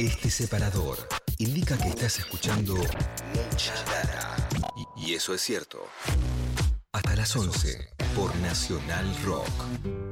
Este separador indica que estás escuchando mucha data. Y, eso es cierto. Hasta las 11 por Nacional Rock.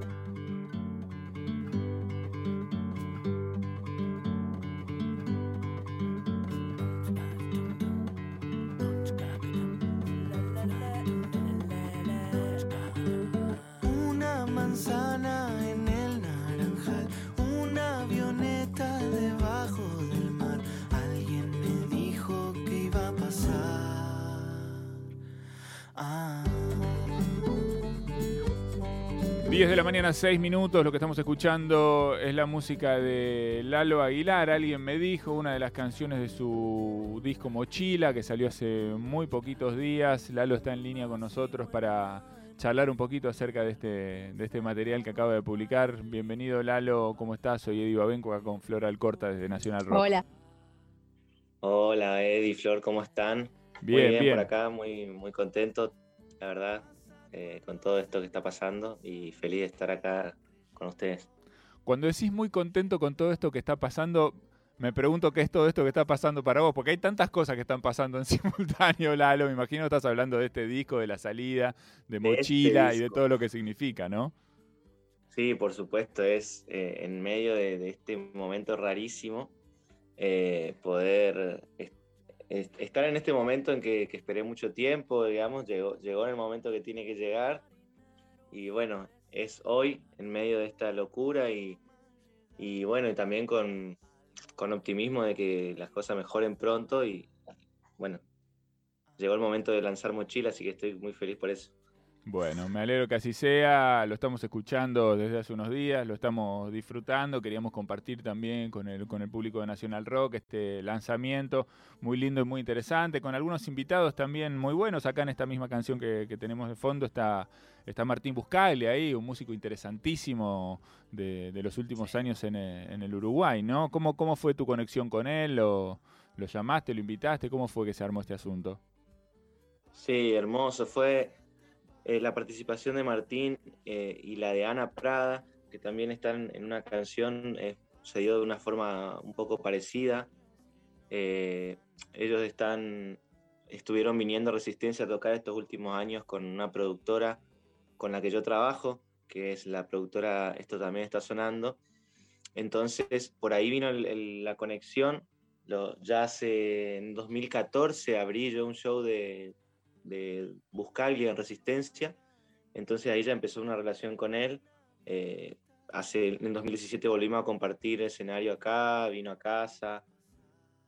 10 de la mañana, 6 minutos. Lo que estamos escuchando es la música de Lalo Aguilar. Alguien me dijo, una de las canciones de su disco Mochila, que salió hace muy poquitos días. Lalo está en línea con nosotros para charlar un poquito acerca de este, de este material que acaba de publicar. Bienvenido, Lalo. ¿Cómo estás? Soy Eddie Babenco, acá con Flora Alcorta desde Nacional Rock. Hola. Hola Eddie, Flor, ¿cómo están? Bien, muy bien, bien. por acá, muy, muy contento, la verdad, eh, con todo esto que está pasando y feliz de estar acá con ustedes. Cuando decís muy contento con todo esto que está pasando, me pregunto qué es todo esto que está pasando para vos, porque hay tantas cosas que están pasando en simultáneo, Lalo. Me imagino que estás hablando de este disco, de la salida, de De este mochila y de todo lo que significa, ¿no? Sí, por supuesto, es eh, en medio de, de este momento rarísimo eh, poder estar en este momento en que, esperé mucho tiempo, digamos, llegó, llegó en el momento que tiene que llegar y bueno, es hoy en medio de esta locura y, y bueno, y también con, con optimismo de que las cosas mejoren pronto y bueno, llegó el momento de lanzar mochila, así que estoy muy feliz por eso. Bueno, me alegro que así sea. Lo estamos escuchando desde hace unos días, lo estamos disfrutando. Queríamos compartir también con el, con el público de Nacional Rock este lanzamiento muy lindo y muy interesante, con algunos invitados también muy buenos. Acá en esta misma canción que, que tenemos de fondo está, está Martín Buscaglia ahí, un músico interesantísimo de, de los últimos años en el, en el Uruguay, ¿no? ¿Cómo, ¿Cómo fue tu conexión con él? ¿Lo, ¿Lo llamaste, lo invitaste? ¿Cómo fue que se armó este asunto? Sí, hermoso. Fue eh, la participación de Martín eh, y la de Ana Prada, que también están en una canción, eh, se dio de una forma un poco parecida. Eh, ellos están, estuvieron viniendo Resistencia a tocar estos últimos años con una productora con la que yo trabajo, que es la productora Esto también está sonando. Entonces, por ahí vino la conexión. Ya hace, en 2014 abrí yo un show de, de Buscaglia en Resistencia. Entonces ahí ya empezó una relación con él. Eh, hace, en 2017 volvimos a compartir escenario acá, vino a casa.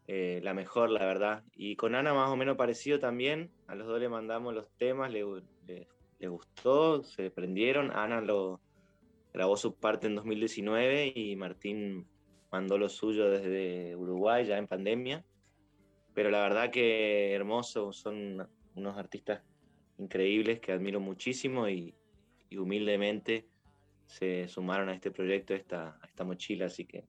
eh, la mejor, la verdad. Y con Ana más o menos parecido también. A los dos le mandamos los temas, le, le- le gustó, se prendieron. Ana lo grabó su parte en 2019 y Martín mandó lo suyo desde Uruguay ya en pandemia. Pero la verdad que hermoso, son unos artistas increíbles que admiro muchísimo y, y humildemente se sumaron a este proyecto, a esta, a esta mochila, así que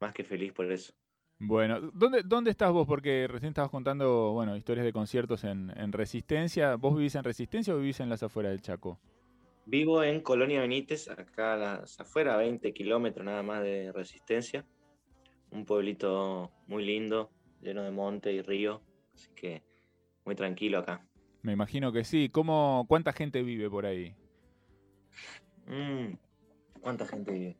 más que feliz por eso. Bueno, ¿dónde, ¿dónde estás vos? Porque recién estabas contando, bueno, historias de conciertos en, en Resistencia. ¿Vos vivís en Resistencia o vivís en las afueras del Chaco? Vivo en Colonia Benítez, acá a las afuera, 20 kilómetros nada más de resistencia. Un pueblito muy lindo, lleno de monte y río, así que muy tranquilo acá. Me imagino que sí. ¿Cómo, ¿Cuánta gente vive por ahí? Mm, ¿Cuánta gente vive?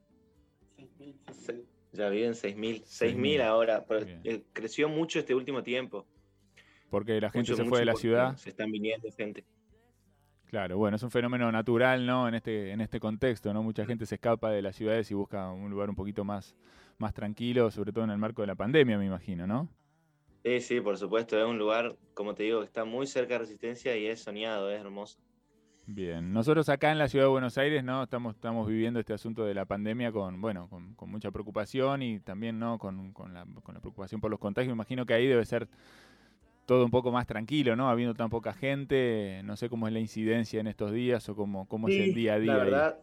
Se- Ya viven 6.000. 6.000. 6.000 ahora, pero eh, creció mucho este último tiempo. Porque la gente Mucho, se fue de la ciudad. Se están viniendo gente. Claro, bueno, es un fenómeno natural, ¿no? En este, en este contexto, ¿no? Mucha gente se escapa de las ciudades y busca un lugar un poquito más, más tranquilo, sobre todo en el marco de la pandemia, me imagino, ¿no? Sí, sí, por supuesto. Es un lugar, como te digo, que está muy cerca de Resistencia y es soñado, es hermoso. Bien, nosotros acá en la ciudad de Buenos Aires, ¿no? Estamos, estamos viviendo este asunto de la pandemia con, bueno, con, con mucha preocupación y también, ¿no? Con, con la, con la preocupación por los contagios. Me imagino que ahí debe ser todo un poco más tranquilo, ¿no? Habiendo tan poca gente, no sé cómo es la incidencia en estos días o cómo, cómo es el día a día. La verdad,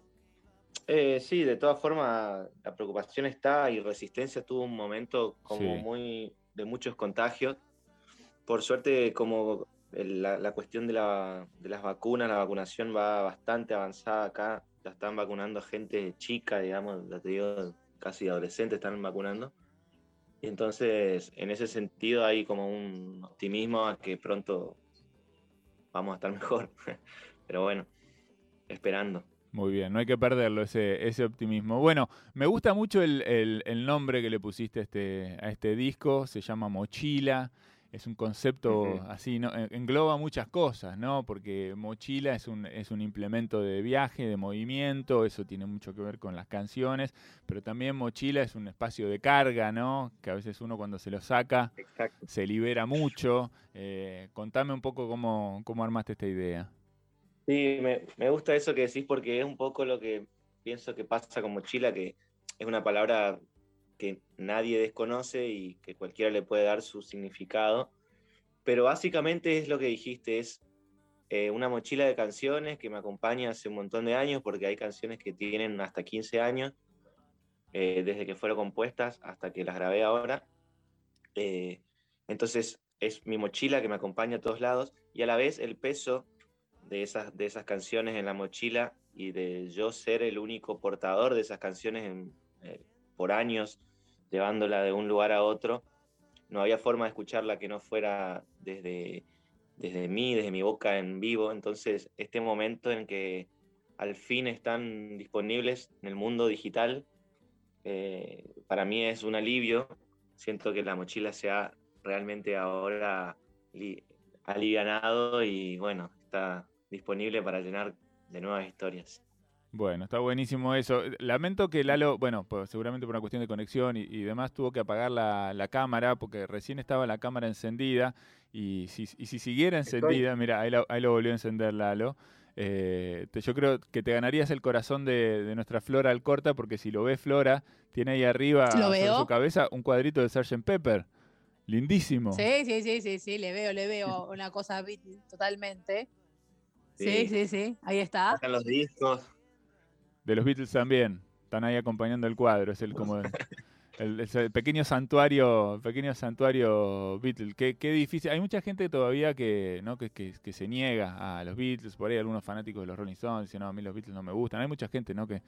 eh, sí, de todas formas, la preocupación está y Resistencia tuvo un momento como Sí. muy de muchos contagios. Por suerte, como la, la cuestión de, la, de las vacunas, la vacunación va bastante avanzada acá. Ya están vacunando a gente chica, digamos, ya te digo, casi adolescentes están vacunando. Entonces, en ese sentido hay como un optimismo a que pronto vamos a estar mejor. Pero bueno, esperando. Muy bien, no hay que perderlo, ese, ese optimismo. Bueno, me gusta mucho el, el, nombre que le pusiste a este, a este disco, se llama Mochila es un concepto así, ¿no? engloba muchas cosas, ¿no? Porque mochila es un, es un implemento de viaje, de movimiento, eso tiene mucho que ver con las canciones, pero también mochila es un espacio de carga, ¿no? Que a veces uno cuando se lo saca se libera mucho. Eh, contame un poco cómo, cómo armaste esta idea. Sí, me, me gusta eso que decís porque es un poco lo que pienso que pasa con mochila, que es una palabra que nadie desconoce y que cualquiera le puede dar su significado. Pero básicamente es lo que dijiste, es eh, una mochila de canciones que me acompaña hace un montón de años, porque hay canciones que tienen hasta 15 años, eh, desde que fueron compuestas hasta que las grabé ahora. Eh, entonces es mi mochila que me acompaña a todos lados y a la vez el peso de esas, de esas canciones en la mochila y de yo ser el único portador de esas canciones por años llevándola de un lugar a otro, no había forma de escucharla que no fuera desde, desde mí, desde mi boca en vivo. Entonces, este momento en que al fin están disponibles en el mundo digital, eh, para mí es un alivio. Siento que la mochila se ha realmente ahora alivianado y bueno, está disponible para llenar de nuevas historias. Bueno, está buenísimo eso. Lamento que Lalo, bueno, pues seguramente por una cuestión de conexión y, demás, tuvo que apagar la, cámara porque recién estaba la cámara encendida y si, si siguiera encendida, mira, ahí lo, volvió a encender Lalo. Eh, yo creo que te ganarías el corazón de, nuestra Flora Alcorta porque si lo ve Flora, tiene ahí arriba sobre su cabeza un cuadrito de Sgt. Pepper. Lindísimo. Sí, sí, sí, sí, sí, le veo, le veo una cosa totalmente. Sí, sí, sí, ahí está. Están los discos. De los Beatles también. Están ahí acompañando el cuadro. Es el como el, pequeño santuario, pequeño santuario Beatles. Qué, difícil. Hay mucha gente todavía que, ¿no? Que, que, se niega a los Beatles. Por ahí algunos fanáticos de los Rolling Stones dicen, no, a mí los Beatles no me gustan. Hay mucha gente, ¿no? Que,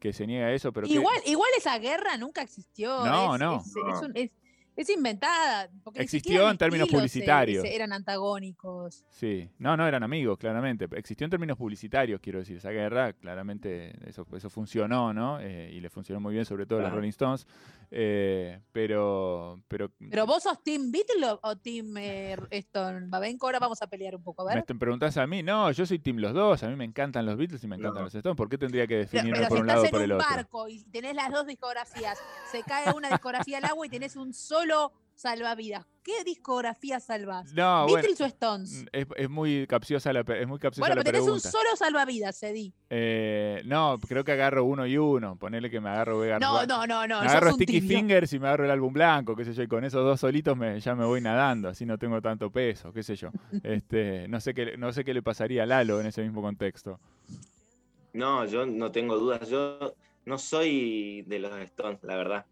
que se niega a eso, pero igual, igual esa guerra nunca existió. No, no. es, es inventada. Existió en términos publicitarios. eran antagónicos. Sí, no, no eran amigos, claramente. Existió en términos publicitarios, quiero decir. Esa guerra, claramente, eso, eso funcionó, ¿no? Eh, y le funcionó muy bien, sobre todo a los Rolling Stones. Eh, pero, pero. ¿Pero vos sos Team Beatles o Team eh, Stone? Babenco, ahora vamos a pelear un poco, a ver. Me preguntás a mí, no, yo soy Team los dos. A mí me encantan los Beatles y me encantan los Stones. ¿Por qué tendría que definirme por un lado o por el otro? Si estás en un barco y tenés las dos discografías, se cae una discografía al agua y tenés un solo salvavidas. ¿Qué discografía salvas? No, ¿Beatles o Stones? Mm, es, muy capciosa la, es muy capciosa bueno, pero tenés un solo salvavidas, Eddie. Eh, no, creo que agarro uno y uno. Ponele que me agarro Vega. No, no, no, no. Me agarro Sticky Fingers y me agarro el álbum blanco, qué sé yo, y con esos dos solitos me, ya me voy nadando, así no tengo tanto peso, qué sé yo. este, no sé qué, no sé qué le pasaría a Lalo en ese mismo contexto. No, yo no tengo dudas. Yo no soy de los Stones, la verdad.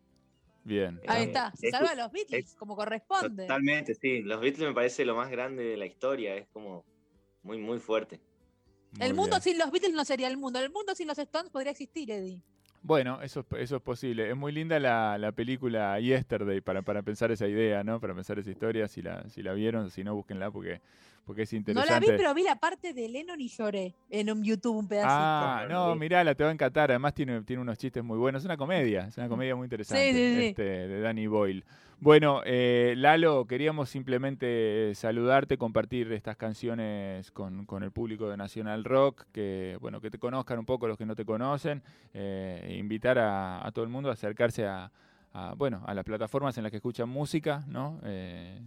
Bien. Ahí está, se salva a los Beatles, como corresponde. Totalmente, sí. Los Beatles me parece lo más grande de la historia, es como muy, muy fuerte. el mundo sin los Beatles no sería el mundo, el mundo sin los Stones podría existir, Eddie. Bueno, eso, eso es posible. Es muy linda la, la película Yesterday para, para pensar esa idea, ¿no? Para pensar esa historia, si la, si la vieron, si no, búsquenla porque porque es interesante. No la vi, pero vi la parte de Lennon y lloré en un YouTube un pedacito. Ah, no, mirala, te va a encantar. Además tiene, tiene unos chistes muy buenos. Es una comedia, es una comedia muy interesante este, de Danny Boyle. Bueno, eh, Lalo, queríamos simplemente saludarte, compartir estas canciones con, el público de Nacional Rock, que bueno, que te conozcan un poco los que no te conocen, eh, invitar a, todo el mundo a acercarse a, bueno, a las plataformas en las que escuchan música, ¿no? Eh,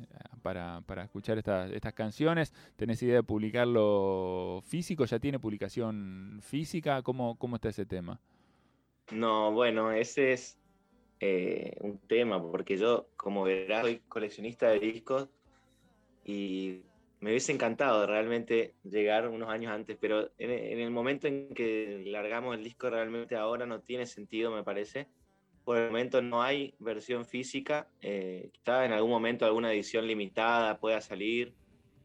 para, para, escuchar estas canciones. ¿Tenés idea de publicarlo físico? ¿Ya tiene publicación física? ¿Cómo, cómo está ese tema? No, bueno, ese es eh, un tema, porque yo, como verás, soy coleccionista de discos y me hubiese encantado realmente llegar unos años antes, pero en, el momento en que largamos el disco realmente ahora no tiene sentido, me parece por el momento no hay versión física. Eh, quizá en algún momento alguna edición limitada pueda salir.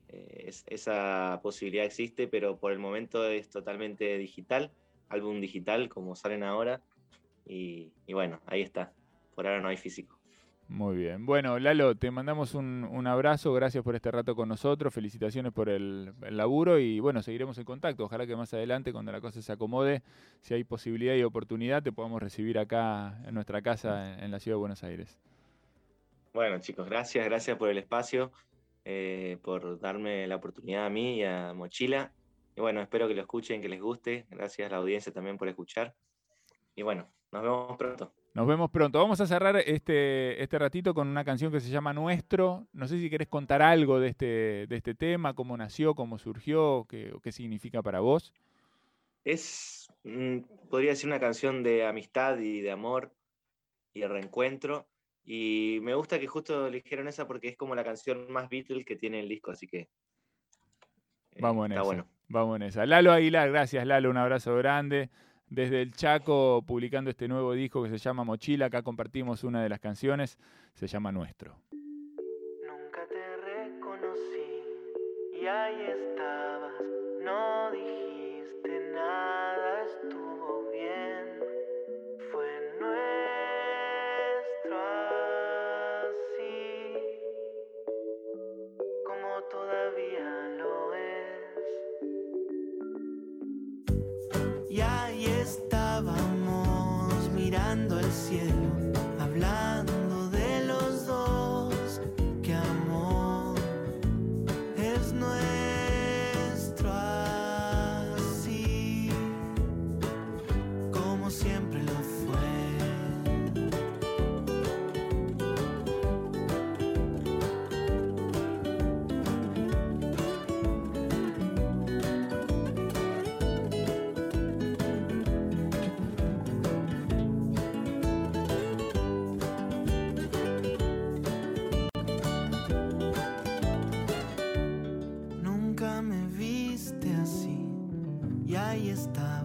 Eh, esa posibilidad existe, pero por el momento es totalmente digital, álbum digital como salen ahora. Y, bueno, ahí está. Por ahora no hay físico. Muy bien. Bueno, Lalo, te mandamos un, un abrazo, gracias por este rato con nosotros, felicitaciones por el, el laburo y bueno, seguiremos en contacto. Ojalá que más adelante, cuando la cosa se acomode, si hay posibilidad y oportunidad, te podamos recibir acá en nuestra casa en, en la ciudad de Buenos Aires. Bueno, chicos, gracias, gracias por el espacio, eh, por darme la oportunidad a mí y a Mochila. Y bueno, espero que lo escuchen, que les guste. Gracias a la audiencia también por escuchar. Y bueno, nos vemos pronto. Nos vemos pronto. Vamos a cerrar este, este ratito con una canción que se llama Nuestro. No sé si querés contar algo de este, de este tema, cómo nació, cómo surgió, qué, qué significa para vos. Es, mm, podría ser una canción de amistad y de amor y de reencuentro. Y me gusta que justo eligieron esa porque es como la canción más Beatles que tiene el disco, así que. eh, Vamos en está esa. bueno. Vamos en esa. Lalo Aguilar, gracias Lalo, un abrazo grande. Desde el Chaco, publicando este nuevo disco que se llama Mochila, acá compartimos una de las canciones, se llama Nuestro. Nunca te reconocí y ahí estabas, no ahí estaba